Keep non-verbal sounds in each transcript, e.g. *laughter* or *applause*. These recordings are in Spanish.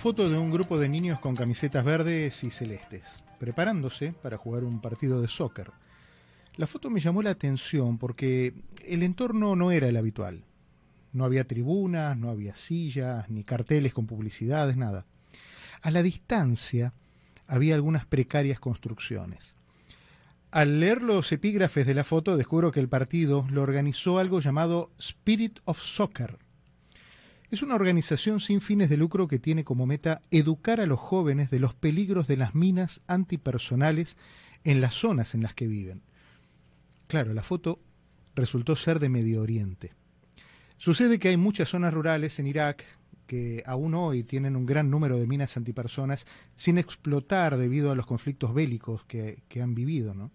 foto de un grupo de niños con camisetas verdes y celestes, preparándose para jugar un partido de soccer. La foto me llamó la atención porque el entorno no era el habitual. No había tribunas, no había sillas, ni carteles con publicidades, nada. A la distancia había algunas precarias construcciones. Al leer los epígrafes de la foto descubro que el partido lo organizó algo llamado Spirit of Soccer. Es una organización sin fines de lucro que tiene como meta educar a los jóvenes de los peligros de las minas antipersonales en las zonas en las que viven. Claro, la foto resultó ser de Medio Oriente. Sucede que hay muchas zonas rurales en Irak que aún hoy tienen un gran número de minas antipersonas sin explotar debido a los conflictos bélicos que, han vivido, ¿no?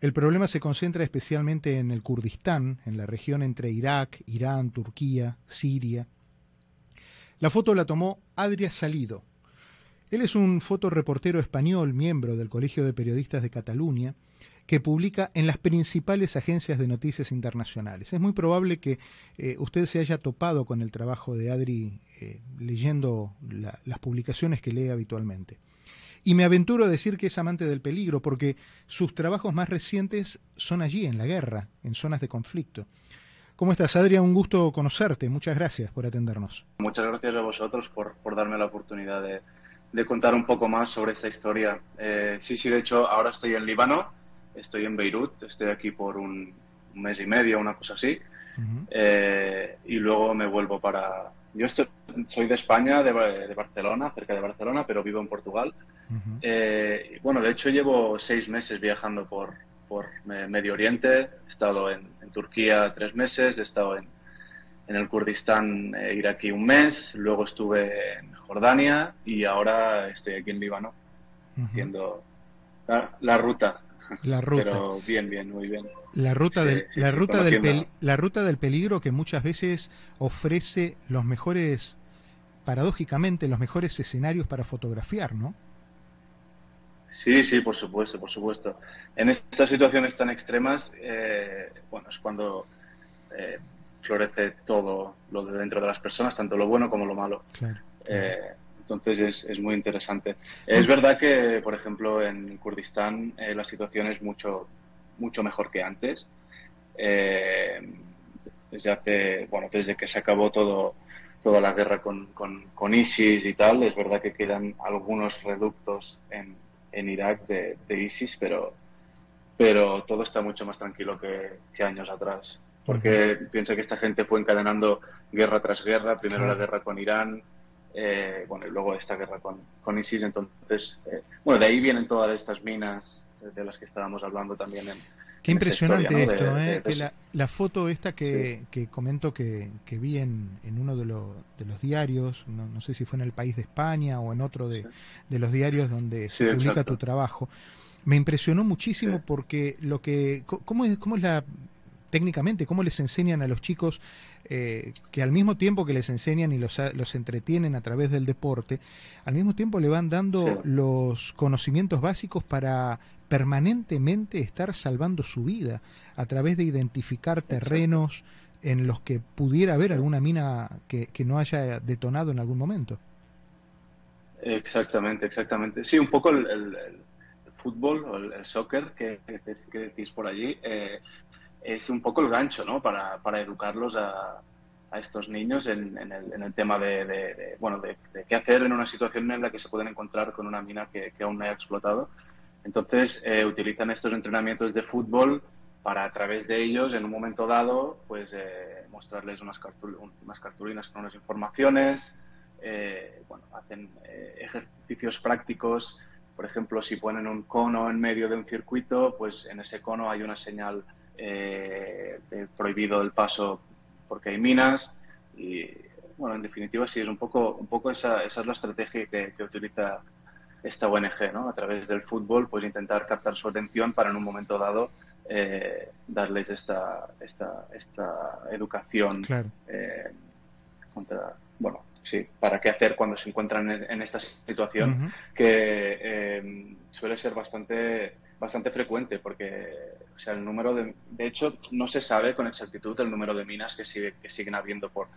El problema se concentra especialmente en el Kurdistán, en la región entre Irak, Irán, Turquía, Siria. La foto la tomó Adria Salido. Él es un fotoreportero español, miembro del Colegio de Periodistas de Cataluña, que publica en las principales agencias de noticias internacionales. Es muy probable que eh, usted se haya topado con el trabajo de Adri eh, leyendo las publicaciones que lee habitualmente. Y me aventuro a decir que es amante del peligro porque sus trabajos más recientes son allí, en la guerra, en zonas de conflicto. ¿Cómo estás, Adrián? Un gusto conocerte. Muchas gracias por atendernos. Muchas gracias a vosotros por, darme la oportunidad de, contar un poco más sobre esta historia. Eh, sí, sí, de hecho, ahora estoy en Líbano, estoy en Beirut, estoy aquí por un, mes y medio, una cosa así, eh, y luego me vuelvo para... Yo soy de España, de, de Barcelona, cerca de Barcelona, pero vivo en Portugal. Eh, bueno, de hecho llevo seis meses viajando por, por Medio Oriente, he estado en, Turquía tres meses, he estado en, en el Kurdistán eh, iraquí un mes, luego estuve en Jordania y ahora estoy aquí en Líbano haciendo la, ruta. La *laughs* ruta. Pero bien, bien, muy bien. La ruta, del, la, ruta del la ruta del peligro que muchas veces ofrece los mejores, paradójicamente, los mejores escenarios para fotografiar, ¿no? Sí, sí, por supuesto, por supuesto. En estas situaciones tan extremas, eh, bueno, es cuando eh, florece todo lo de dentro de las personas, tanto lo bueno como lo malo. Eh, entonces es, es, muy interesante. Es verdad que, por ejemplo, en Kurdistán la situación es mucho, mucho mejor que antes. desde hace, bueno, desde que se acabó todo, toda la guerra con, con, con ISIS y tal, es verdad que quedan algunos reductos en, en Irak de, ISIS, pero, pero todo está mucho más tranquilo que, años atrás. Porque piensa que esta gente fue encadenando guerra tras guerra, primero la guerra con Irán, eh, bueno, y luego esta guerra con, con ISIS. Entonces, eh, bueno, de ahí vienen todas estas minas de las que estábamos hablando también en, Qué impresionante esto, ¿eh? que la, foto esta que, que comento que, que vi en, en uno de, de, los diarios, no, no, sé si fue en el País de España o en otro de, de los diarios donde se publica tu trabajo, me impresionó muchísimo porque lo que, ¿cómo es, cómo es la técnicamente, cómo les enseñan a los chicos eh, que al mismo tiempo que les enseñan y los, los, entretienen a través del deporte, al mismo tiempo le van dando los conocimientos básicos para permanentemente estar salvando su vida a través de identificar terrenos en los que pudiera haber alguna mina que, no haya detonado en algún momento. Exactamente, exactamente. Sí, un poco el, fútbol o el, soccer que, decís por allí eh, es un poco el gancho, ¿no? Para, para educarlos a, a estos niños en, el, en el, tema de, bueno, de, qué hacer en una situación en la que se pueden encontrar con una mina que, que aún no haya explotado entonces, eh, utilizan estos entrenamientos de fútbol para a través de ellos, en un momento dado, pues eh, mostrarles unas, unas, cartulinas con unas informaciones, eh, bueno, hacen ejercicios prácticos, por ejemplo, si ponen un cono en medio de un circuito, pues en ese cono hay una señal de prohibido el paso porque hay minas. Y, bueno, en definitiva sí, es un poco, un poco esa, esa es la estrategia que, que utiliza esta ONG, ¿no? A través del fútbol, pues intentar captar su atención para en un momento dado eh, darles esta, esta, esta educación eh, contra, bueno, sí, para qué hacer cuando se encuentran en, esta situación que eh, suele ser bastante bastante frecuente porque o sea el número de de hecho no se sabe con exactitud el número de minas que sigue que siguen habiendo por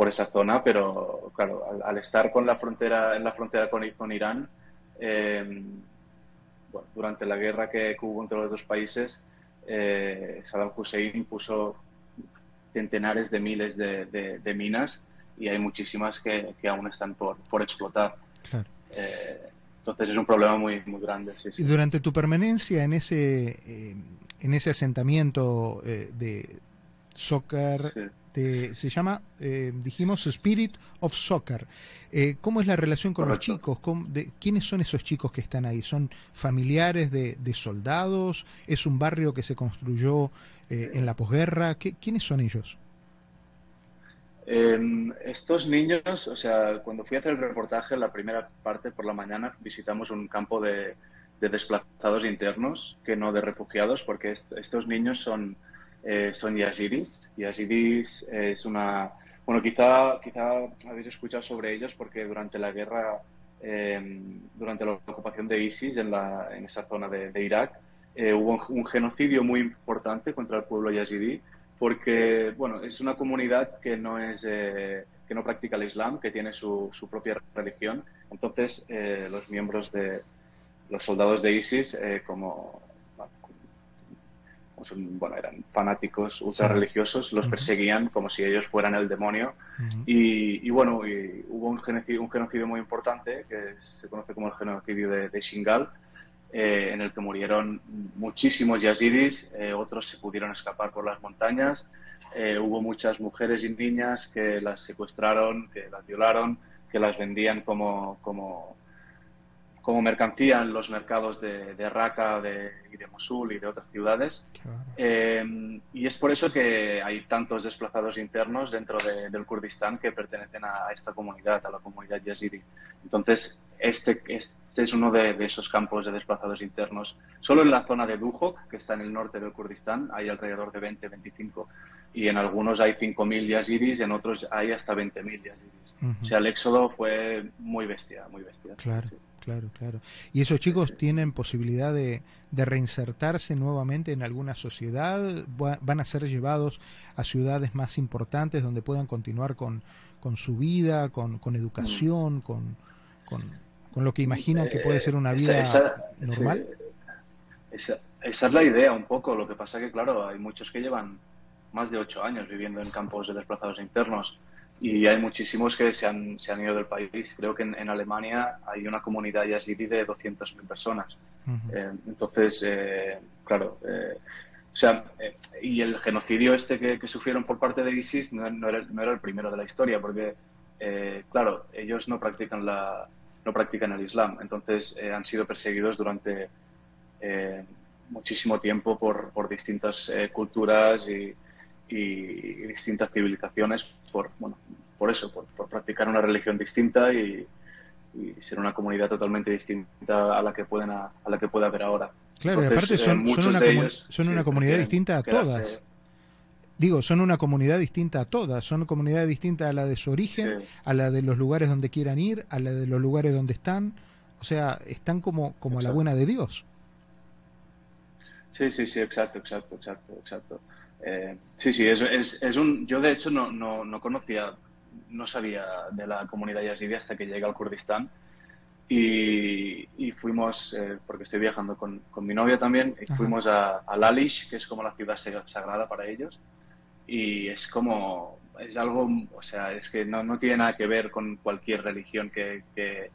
por esa zona, pero claro, al, estar con la frontera, en la frontera con, con Irán, eh, durante la guerra que, hubo entre los dos países, eh, Saddam Hussein puso centenares de miles de, minas y hay muchísimas que, aún están por, por explotar. Eh, entonces es un problema muy, muy grande. Y durante tu permanencia en ese, eh, en ese asentamiento de soccer, se llama, eh, dijimos, Spirit of Soccer. Eh, ¿Cómo es la relación con los chicos? de, ¿Quiénes son esos chicos que están ahí? ¿Son familiares de, soldados? ¿Es un barrio que se construyó eh, en la posguerra? ¿Quiénes son ellos? Em, estos niños, o sea, cuando fui a hacer el reportaje, la primera parte por la mañana, visitamos un campo de, desplazados internos, que no de refugiados, porque estos niños son eh, son yazidis. Yazidis es una... Bueno, quizá, quizá habéis escuchado sobre ellos porque durante la guerra, em, durante la ocupación de ISIS en, la, en esa zona de, Irak, eh, hubo un, genocidio muy importante contra el pueblo yazidí porque, bueno, es una comunidad que no es... Eh, que no practica el Islam, que tiene su, su propia religión. Entonces, los miembros de los soldados de ISIS, como bueno, eran fanáticos ultra religiosos, los perseguían como si ellos fueran el demonio. y, bueno, hubo un genocidio, un genocidio, muy importante que se conoce como el genocidio de, Shingal, eh, en el que murieron muchísimos yazidis, eh, otros se pudieron escapar por las montañas. Eh, hubo muchas mujeres y niñas que las secuestraron, que las violaron, que las vendían como, como como mercancía en los mercados de, de Raqqa de, y de Mosul y de otras ciudades. Eh, y es por eso que hay tantos desplazados internos dentro del Kurdistán que pertenecen a esta comunidad, a la comunidad yazidi. Entonces, este, este es uno de, esos campos de desplazados internos. Solo en la zona de Duhok, que está en el norte del Kurdistán, hay alrededor de 20, 25. Y en algunos hay 5.000 yazidis, en otros hay hasta 20.000 yazidis. O sea, el éxodo fue muy bestia, muy bestia. Claro. Claro, claro. ¿Y esos chicos tienen posibilidad de, reinsertarse nuevamente en alguna sociedad? ¿Van a ser llevados a ciudades más importantes donde puedan continuar con, con su vida, con, con educación, mm. con, con, lo que imaginan que puede ser una vida normal? esa, esa, es la idea un poco. Lo que pasa que, claro, hay muchos que llevan más de ocho años viviendo en campos de desplazados internos y hay muchísimos que se han, se han ido del país. Creo que en, Alemania hay una comunidad yazidi de 200.000 personas. Eh, entonces, eh, claro, eh, o sea, y el genocidio este que, sufrieron por parte de ISIS no, no, era, no, era, el primero de la historia, porque, claro, ellos no practican, la, no practican el Islam, entonces han sido perseguidos durante muchísimo tiempo por, por distintas culturas y, y distintas civilizaciones por, bueno, por eso, por, practicar una religión distinta y, ser una comunidad totalmente distinta a la que pueden a, la que puede haber ahora. Claro, y aparte son, eh, son, una, son una comunidad distinta a todas. Digo, son una comunidad distinta a todas, son comunidades distintas a la de su origen, a la de los lugares donde quieran ir, a la de los lugares donde están, o sea, están como, como a la buena de Dios. Sí, sí, sí, exacto, exacto, exacto, exacto. Eh, sí, sí, es, es, un. Yo de hecho no, no, no, conocía, no sabía de la comunidad yazidi hasta que llegué al Kurdistán y, y fuimos, eh, porque estoy viajando con, con, mi novia también, y fuimos a, a, Lalish, que es como la ciudad sagrada para ellos, y es como, es algo, o sea, es que no, no tiene nada que ver con cualquier religión que, que,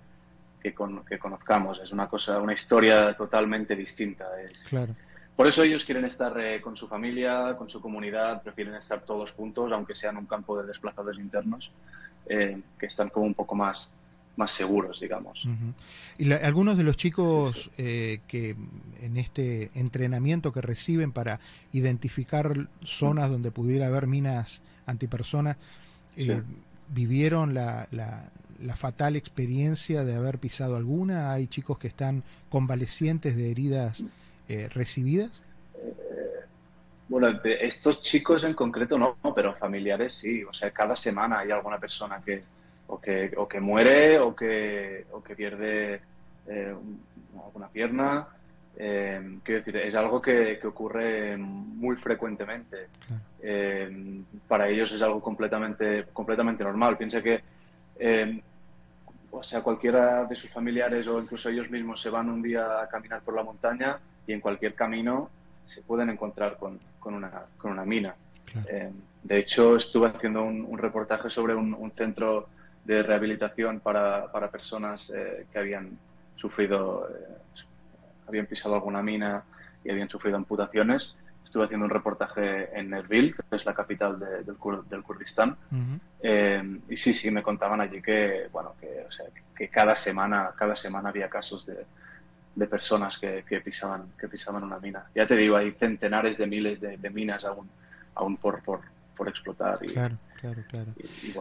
que, que conozcamos, es una cosa, una historia totalmente distinta. Es, claro por eso ellos quieren estar eh, con su familia, con su comunidad, prefieren estar todos juntos, aunque sean un campo de desplazados internos, eh, que están como un poco más, más seguros, digamos. Y algunos de los chicos eh, que en este entrenamiento que reciben para identificar zonas donde pudiera haber minas antipersonas, vivieron la, la, la, fatal experiencia de haber pisado alguna. Hay chicos que están convalecientes de heridas eh, recibidas? Bueno, estos chicos en concreto no, pero familiares sí. O sea, cada semana hay alguna persona que o que, o que muere o que, o que pierde eh, alguna pierna Eh, quiero decir, es algo que, ocurre muy frecuentemente. Eh, para ellos es algo completamente, completamente normal. Piensa que, o sea, cualquiera de sus familiares o incluso ellos mismos se van un día a caminar por la montaña y en cualquier camino se pueden encontrar con, con, una, con una, mina. de hecho, estuve haciendo un, reportaje sobre un, centro de rehabilitación para, para personas que habían sufrido habían pisado alguna mina y habían sufrido amputaciones. Estuve haciendo un reportaje en Erbil, que es la capital del, del, Kurdistán. Eh, y sí, sí, me contaban allí que, bueno, que, o sea, que cada semana, cada semana había casos de, de personas que, que, pisaban, que pisaban una mina. Ya te digo, hay centenares de miles de, minas aún, aún por, por, por explotar. Y, claro, claro, claro.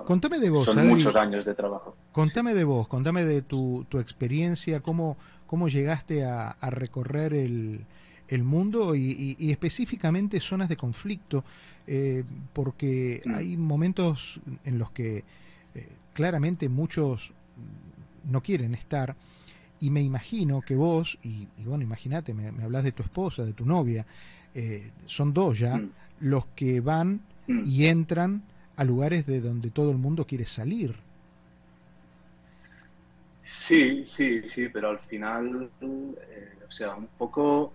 contame de vos. Son muchos años de trabajo. Contame de vos, contame de tu, tu experiencia, cómo, cómo llegaste a, recorrer el, mundo y, específicamente zonas de conflicto, eh, porque mm. hay momentos en los que eh, claramente muchos no quieren estar. Y me imagino que vos, y, bueno, imagínate, me, hablas de tu esposa, de tu novia, eh, son dos ya, mm. los que van mm. y entran a lugares de donde todo el mundo quiere salir. Sí, sí, sí, pero al final, eh, o sea, un poco,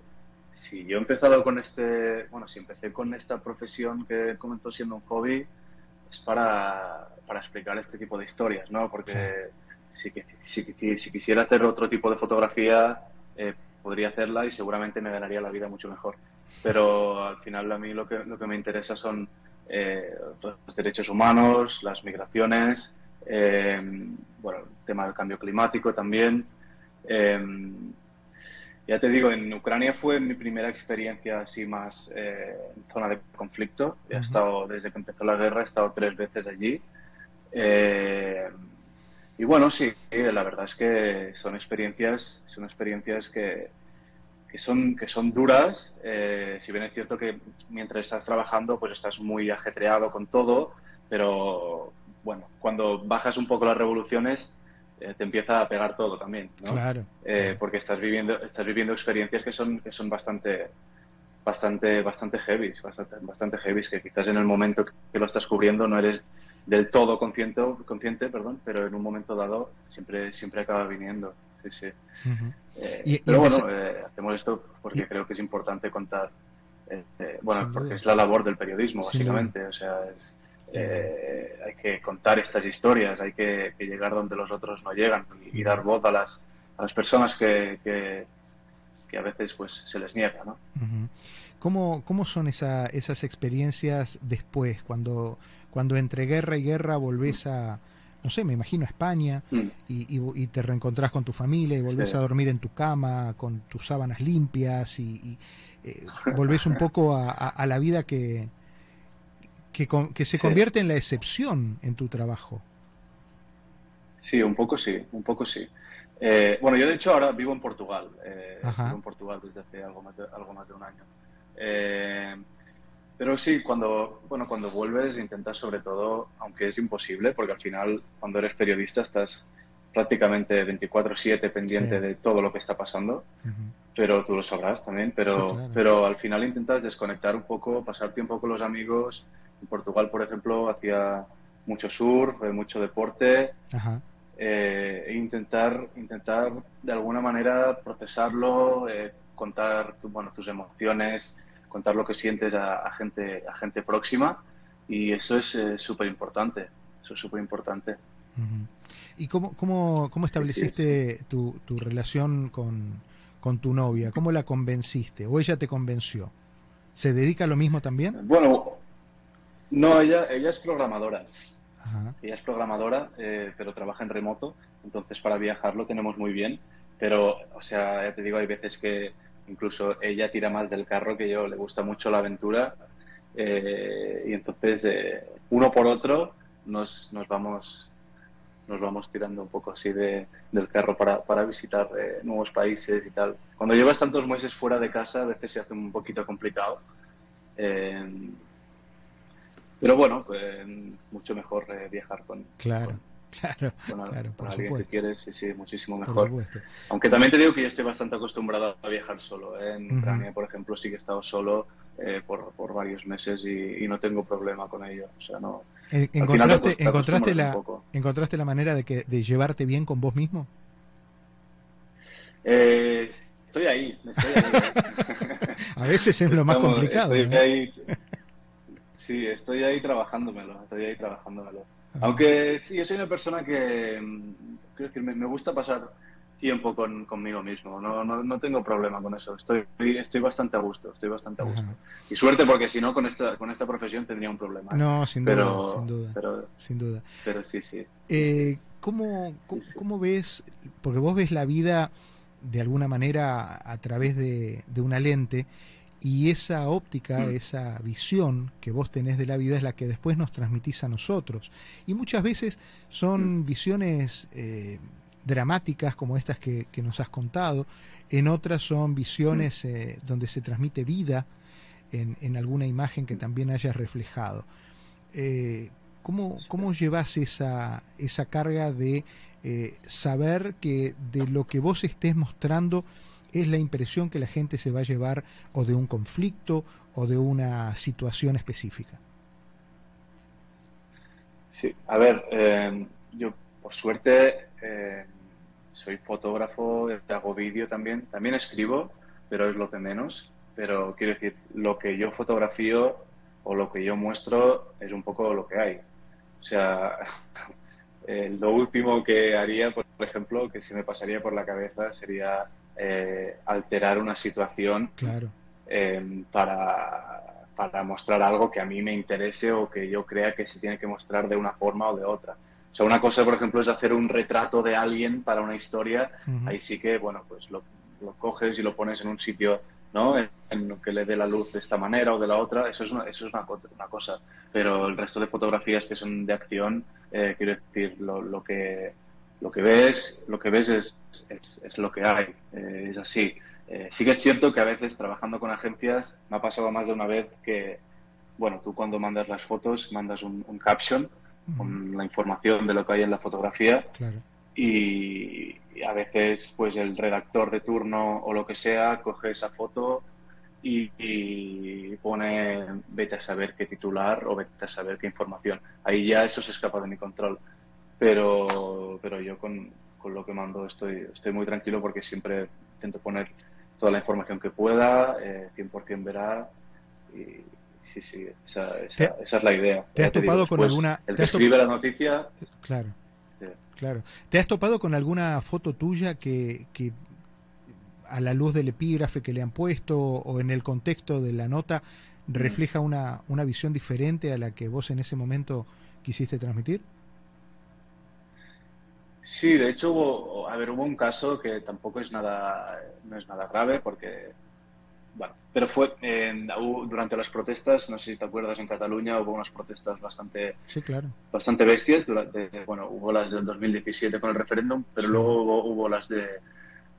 si yo he empezado con este, bueno, si empecé con esta profesión que comenzó siendo un hobby, es para, para explicar este tipo de historias, ¿no? Porque si, si, si, quisiera hacer otro tipo de fotografía, eh, podría hacerla y seguramente me ganaría la vida mucho mejor. Pero al final a mí lo que, lo que me interesa son eh, los derechos humanos, las migraciones, eh, bueno, el tema del cambio climático también. Eh, ya te digo, en Ucrania fue mi primera experiencia así más eh, en zona de conflicto. He estado, desde que empezó la guerra, he estado tres veces allí. y bueno, sí, la verdad es que son experiencias, son experiencias que, que son, que son duras. si bien es cierto que mientras estás trabajando, pues estás muy ajetreado con todo, pero bueno, cuando bajas un poco las revoluciones, eh, te empieza a pegar todo también, ¿no? Claro. Eh, porque estás viviendo, estás viviendo experiencias que son, que son bastante, bastante, bastante heavy, bastante, bastante heavy, que quizás en el momento que lo estás cubriendo no eres del todo consciente, consciente perdón, pero en un momento dado siempre, siempre acaba viniendo. Sí, sí. Eh, pero bueno, hacemos esto porque creo que es importante contar, bueno, porque es la labor del periodismo, básicamente. O sea, es, eh, hay que contar estas historias, hay que, llegar donde los otros no llegan y, dar voz a las, a las personas que, que, a veces pues se les niega. ¿no? ¿Cómo, ¿Cómo, son esa, esas experiencias después, cuando, cuando entre guerra y guerra volvés a, no sé, me imagino a España mm. y, y, te reencontrás con tu familia y volvés a dormir en tu cama con tus sábanas limpias y, eh, volvés un poco a la vida que, que, se convierte en la excepción en tu trabajo. Sí, un poco sí, un poco sí. Eh, bueno, yo de hecho ahora vivo en Portugal. Eh, vivo en Portugal desde hace algo más de, algo más de un año. Eh, pero sí, cuando, bueno, cuando vuelves intentas sobre todo, aunque es imposible, porque al final cuando eres periodista estás prácticamente 24/7 pendiente de todo lo que está pasando, pero tú lo sabrás también, pero, pero al final intentas desconectar un poco, pasar tiempo con los amigos, en Portugal, por ejemplo, hacía mucho surf, eh, mucho deporte, eh, e intentar, intentar de alguna manera procesarlo, eh, contar bueno, tus emociones, contar lo que sientes a, gente, a gente próxima, y eso es súper importante, eso es súper importante. ¿Y cómo, cómo, cómo estableciste Tu, tu, relación con, con tu novia? ¿Cómo la convenciste? ¿O ella te convenció? ¿Se dedica a lo mismo también? Bueno, no, ella, ella es programadora. Ella es programadora, eh, pero trabaja en remoto, entonces para viajar lo tenemos muy bien. Pero, o sea, ya te digo, hay veces que incluso ella tira más del carro que yo, le gusta mucho la aventura. Eh, y entonces, eh, uno por otro, nos, nos, vamos nos vamos tirando un poco así de, del carro para, para visitar nuevos países y tal. Cuando llevas tantos meses fuera de casa, a veces se hace un poquito complicado. Pero bueno, pues, mucho mejor eh, viajar con, claro, Claro, claro, por alguien supuesto. que quieres, sí, sí, muchísimo mejor. Aunque también te digo que yo estoy bastante acostumbrado a viajar solo. ¿eh? En Ucrania, por ejemplo, sí que he estado solo eh, por, por, varios meses y, no tengo problema con ello. O sea, no. ¿Encontraste, encontraste, la, ¿Encontraste la manera de, que, de llevarte bien con vos mismo? Eh, estoy ahí, estoy ahí. *laughs* a veces es lo más complicado. Estoy ¿eh? ahí, sí, estoy ahí trabajándomelo, estoy ahí trabajándomelo. Aunque sí, yo soy una persona que mm, creo que me, gusta pasar tiempo con, conmigo mismo. No, no, no, tengo problema con eso. Estoy, estoy bastante a gusto, estoy bastante a gusto. Y suerte porque si no, con esta, con esta profesión tendría un problema. No, sin duda, sin duda. Pero, sin duda. Pero sí, sí. Eh, ¿cómo, cómo, ves, porque vos ves la vida de alguna manera a través de, de una lente, y esa óptica, mm. esa visión que vos tenés de la vida es la que después nos transmitís a nosotros. Y muchas veces son mm. visiones eh, dramáticas como estas que, nos has contado, en otras son visiones mm. eh, donde se transmite vida en, alguna imagen que también hayas reflejado. Eh, ¿cómo, ¿Cómo llevas esa, esa carga de saber que de lo que vos estés mostrando es la impresión que la gente se va a llevar o de un conflicto o de una situación específica. Sí, a ver, eh, yo por suerte eh, soy fotógrafo, hago vídeo también, también escribo, pero es lo que menos. Pero quiero decir, lo que yo fotografío o lo que yo muestro es un poco lo que hay. O sea, *laughs* eh, lo último que haría, por ejemplo, que se me pasaría por la cabeza sería eh, alterar una situación em, para, para, mostrar algo que a mí me interese o que yo crea que se tiene que mostrar de una forma o de otra. O sea, una cosa, por ejemplo, es hacer un retrato de alguien para una historia. Ahí sí que, bueno, pues lo, coges y lo pones en un sitio, ¿no? En, lo que le dé la luz de esta manera o de la otra. Eso es una, eso es una, una cosa. Pero el resto de fotografías que son de acción, eh, quiero decir, lo, lo que lo que ves, lo que ves es, es, lo que hay, eh, es así. Eh, sí que es cierto que a veces trabajando con agencias me ha pasado más de una vez que, bueno, tú cuando mandas las fotos mandas un, caption con la información de lo que hay en la fotografía y, a veces pues el redactor de turno o lo que sea coge esa foto y, y, pone vete a saber qué titular o vete a saber qué información. Ahí ya eso se escapa de mi control pero, pero yo con, con, lo que mando estoy, estoy muy tranquilo porque siempre intento poner toda la información que pueda, eh, 100% verá y sí, sí, esa, esa, es la idea. ¿Te has topado con alguna... El que escribe la noticia... Claro. Claro. ¿Te has topado con alguna foto tuya que, que a la luz del epígrafe que le han puesto o en el contexto de la nota refleja una, una visión diferente a la que vos en ese momento quisiste transmitir? Sí, de hecho hubo, a ver, hubo un caso que tampoco es nada, no es nada grave porque, bueno, pero fue durante las protestas, no sé si te acuerdas, en Cataluña hubo unas protestas bastante, sí, claro. bastante bestias. Durante, bueno, hubo las del 2017 con el referéndum, pero luego hubo, las de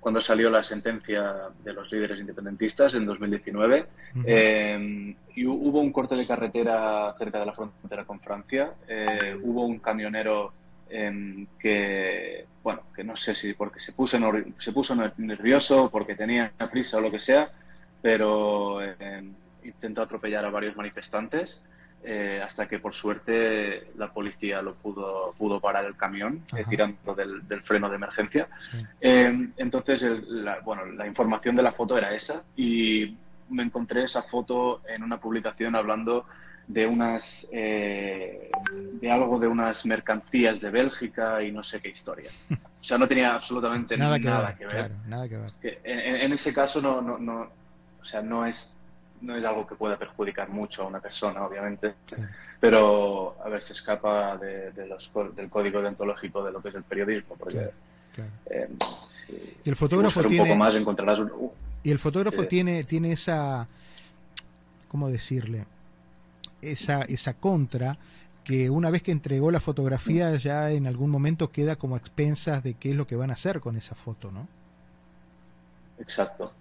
cuando salió la sentencia de los líderes independentistas en 2019 em, y hubo un corte de carretera cerca de la frontera con Francia. Eh, hubo un camionero Em, que, bueno, que no sé si porque se puso, se puso nervioso, porque tenía prisa o lo que sea, pero em, intentó atropellar a varios manifestantes eh, hasta que por suerte la policía lo pudo, pudo parar el camión eh, tirando del, freno de emergencia. Em, entonces, la, bueno, la información de la foto era esa y me encontré esa foto en una publicación hablando de unas eh, de algo de unas mercancías de Bélgica y no sé qué historia. O sea, no tenía absolutamente nada, que, ver, nada que ver. en, ese caso no, no, no, o sea, no es no es algo que pueda perjudicar mucho a una persona, obviamente, pero a ver, se escapa de, los, del código deontológico de lo que es el periodismo, porque eh, y el fotógrafo tiene un poco más encontrarás un, y el fotógrafo tiene tiene esa cómo decirle esa, esa contra que una vez que entregó la fotografía ya en algún momento queda como expensas de qué es lo que van a hacer con esa foto, ¿no? Exacto.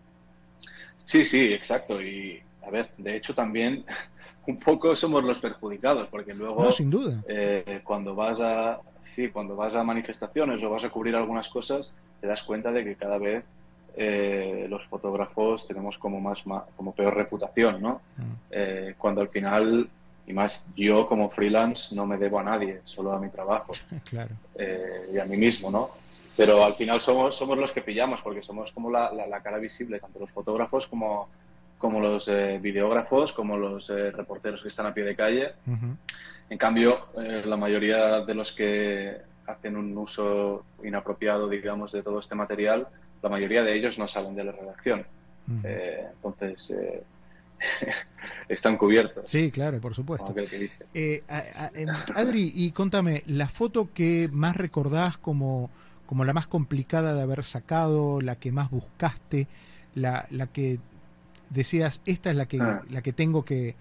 Sí, sí, exacto. Y a a ver, de hecho también *laughs* un poco somos los perjudicados, porque luego... No, sin duda. Eh, cuando vas a... Sí, cuando vas a manifestaciones o vas a cubrir algunas cosas, te das cuenta de que cada vez eh, los fotógrafos tenemos como más, como peor reputación, ¿no? Mm. Eh, cuando al final, y más yo como freelance, no me debo a nadie, solo a mi trabajo. *laughs* Claro. y a mí mismo, ¿no? Pero al final somos, somos los que pillamos, porque somos como la, la cara visible, tanto los fotógrafos como como los eh, videógrafos, como los eh, reporteros que están a pie de calle. En cambio, eh, la mayoría de los que hacen un uso inapropiado, digamos, de todo este material, la mayoría de ellos no salen de la redacción. entonces, *laughs* están cubiertos. Sí, claro, por supuesto. Em, Adri, y contame, la foto que más recordás como, como la más complicada de haber sacado, la que más buscaste, la, la que decías, esta es la que, ah. la que tengo que,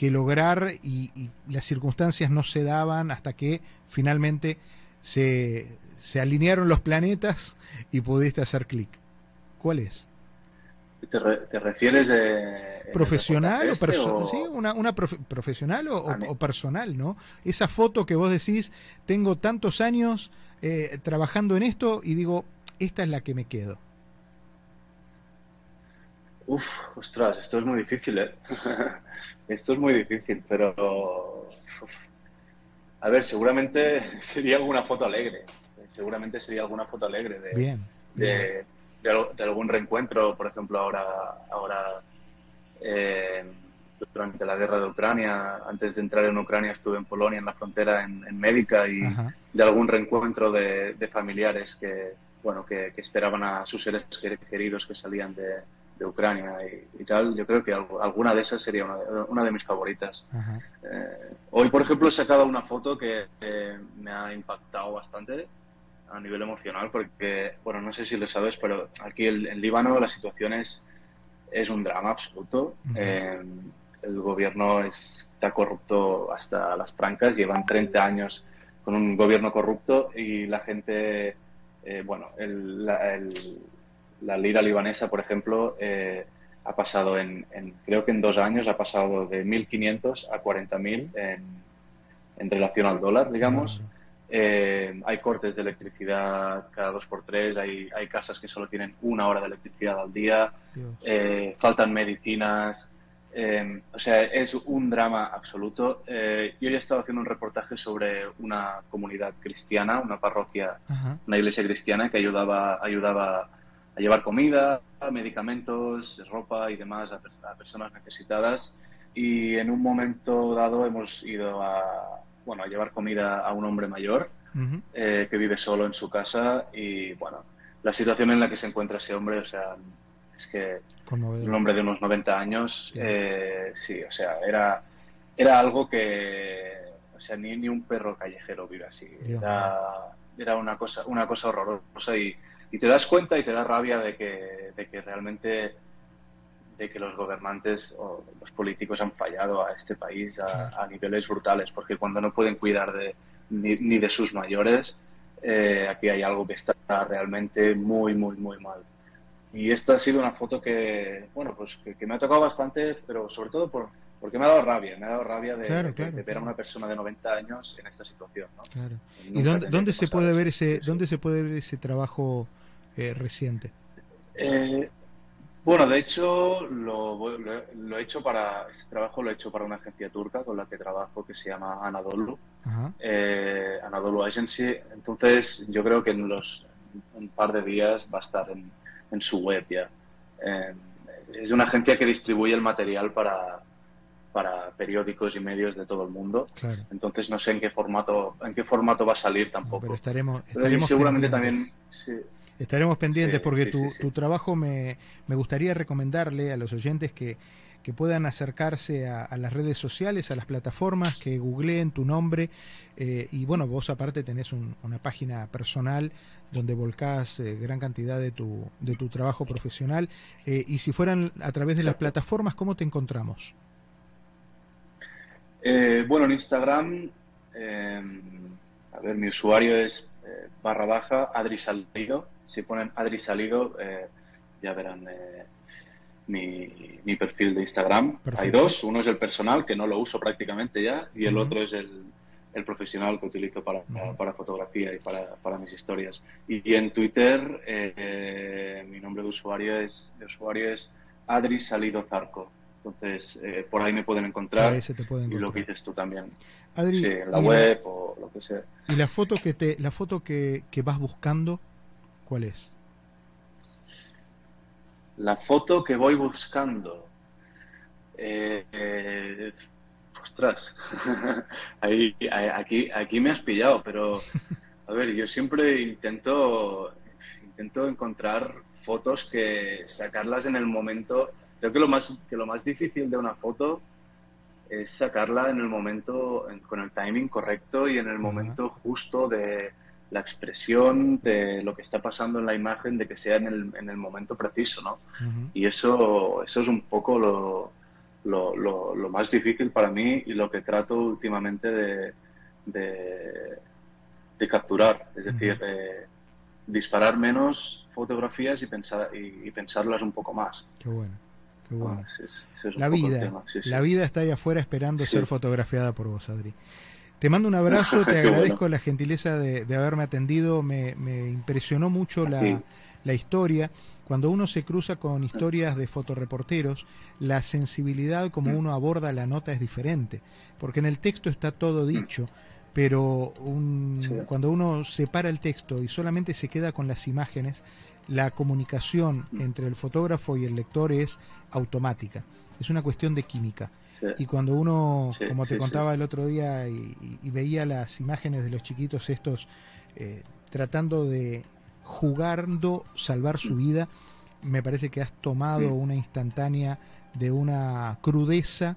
lograr y, las circunstancias no se daban hasta que finalmente se, se alinearon los planetas y pudiste hacer clic. ¿Cuál es? ¿Te, refieres de profesional o, este ¿sí? una, una profesional o, personal, ¿no? Esa foto que vos decís, tengo tantos años eh, trabajando en esto y digo, esta es la que me quedo. Uf, ostras, esto es muy difícil, ¿eh? *laughs* esto es muy difícil, pero... A ver, seguramente *laughs* sería alguna foto alegre. Seguramente sería alguna foto alegre de, de, de, algún reencuentro, por ejemplo, ahora, ahora eh, durante la guerra de Ucrania, antes de entrar en Ucrania estuve en Polonia, en la frontera, en, Médica, y de algún reencuentro de, familiares que, bueno, que esperaban a sus seres queridos que salían de, de Ucrania y, tal, yo creo que alguna de esas sería una de, mis favoritas. Eh, hoy, por ejemplo, he sacado una foto que me ha impactado bastante a nivel emocional porque, bueno, no sé si lo sabes, pero aquí en Líbano la situación es, es un drama absoluto. Eh, el gobierno está corrupto hasta las trancas, llevan 30 años con un gobierno corrupto y la gente, eh, bueno, el la lira libanesa, por ejemplo, eh, ha pasado en, creo que en dos años, ha pasado de 1.500 a 40.000 en, en relación al dólar, digamos. Eh, hay cortes de electricidad cada dos por tres, hay, hay casas que solo tienen una hora de electricidad al día, eh, faltan medicinas, o sea, es un drama absoluto. yo ya he estado haciendo un reportaje sobre una comunidad cristiana, una parroquia, una iglesia cristiana que ayudaba, ayudaba a llevar comida, medicamentos, ropa y demás a, personas necesitadas. Y en un momento dado hemos ido a, bueno, a llevar comida a un hombre mayor eh, que vive solo en su casa y bueno, la situación en la que se encuentra ese hombre, o sea, es que un hombre de unos 90 años, eh, sí, o sea, era, era algo que, o sea, ni, ni un perro callejero vive así. Era, era una cosa, una cosa horrorosa y, y te das cuenta y te da rabia de que, de que realmente de que los gobernantes o los políticos han fallado a este país a, niveles brutales, porque cuando no pueden cuidar de, ni, de sus mayores, eh, aquí hay algo que está realmente muy, muy, muy mal. Y esta ha sido una foto que, bueno, pues que, me ha tocado bastante, pero sobre todo por, porque me ha dado rabia, me ha dado rabia de, ver a una persona de 90 años en esta situación. ¿Y dónde, dónde se puede ver ese, dónde se puede ver ese trabajo eh, reciente? Eh, bueno, de hecho, lo, he hecho para, este trabajo lo he hecho para una agencia turca con la que trabajo que se llama Anadolu, eh, Anadolu Agency. Entonces, yo creo que en los un par de días va a estar en, en su web ya. es una agencia que distribuye el material para, para periódicos y medios de todo el mundo. Entonces no sé en qué formato en qué formato va a salir tampoco. pero estaremos, estaremos seguramente también Estaremos pendientes porque tu, trabajo me, gustaría recomendarle a los oyentes que, puedan acercarse a, las redes sociales, a las plataformas, que googleen tu nombre. Eh, y bueno, vos aparte tenés una página personal donde volcás eh, gran cantidad de tu, de tu trabajo profesional. Eh, y si fueran a través de las plataformas, ¿cómo te encontramos? bueno, en Instagram, a ver, mi usuario es barra baja Adri si ponen Adri Salido, eh, ya verán. Eh, mi, mi perfil de Instagram. Hay dos, uno es el personal, que no lo uso prácticamente ya, y el otro es el, el, profesional que utilizo para, para fotografía y para, para, mis historias. Y, en Twitter eh, mi nombre de usuario es, de usuario es Adri Salido Zarco. Entonces, eh, por ahí me pueden encontrar. Y lo que dices tú también. Adri, en la web o lo que sea. ¿Y la foto que te, la foto que, que vas buscando, cuál es? La foto que voy buscando. Eh, eh, ostras, *laughs* Ahí, aquí, aquí me has pillado, pero a ver, yo siempre intento, intento encontrar fotos que sacarlas en el momento. Creo que lo más, que lo más difícil de una foto es sacarla en el momento, con el timing correcto y en el momento justo de, la expresión de lo que está pasando en la imagen, de que sea en el, en el momento preciso, ¿no? Y eso, eso es un poco lo, lo, lo, más difícil para mí y lo que trato últimamente de, de, capturar, es decir, disparar menos fotografías y, pensar, y, pensarlas un poco más. Qué bueno. Qué bueno. la vida, la vida está ahí afuera esperando ser fotografiada por vos, Adri. Te mando un abrazo, *laughs* te agradezco la gentileza de, haberme atendido, me, impresionó mucho la, historia. Cuando uno se cruza con historias de fotoreporteros, la sensibilidad como uno aborda la nota es diferente, porque en el texto está todo dicho, pero cuando uno separa el texto y solamente se queda con las imágenes, la comunicación entre el fotógrafo y el lector es automática, es una cuestión de química. Y cuando uno, como te contaba el otro día, y, veía las imágenes de los chiquitos estos eh, tratando de jugando salvar su vida, me parece que has tomado una instantánea de una crudeza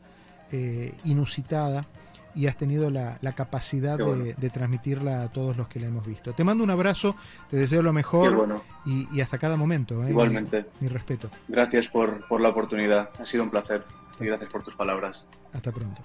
eh, inusitada y has tenido la, capacidad de, transmitirla a todos los que la hemos visto. Te mando un abrazo, te deseo lo mejor y, hasta cada momento. ¿eh? Igualmente. mi, respeto. Gracias por, por la oportunidad, ha sido un placer gracias por tus palabras. Hasta pronto.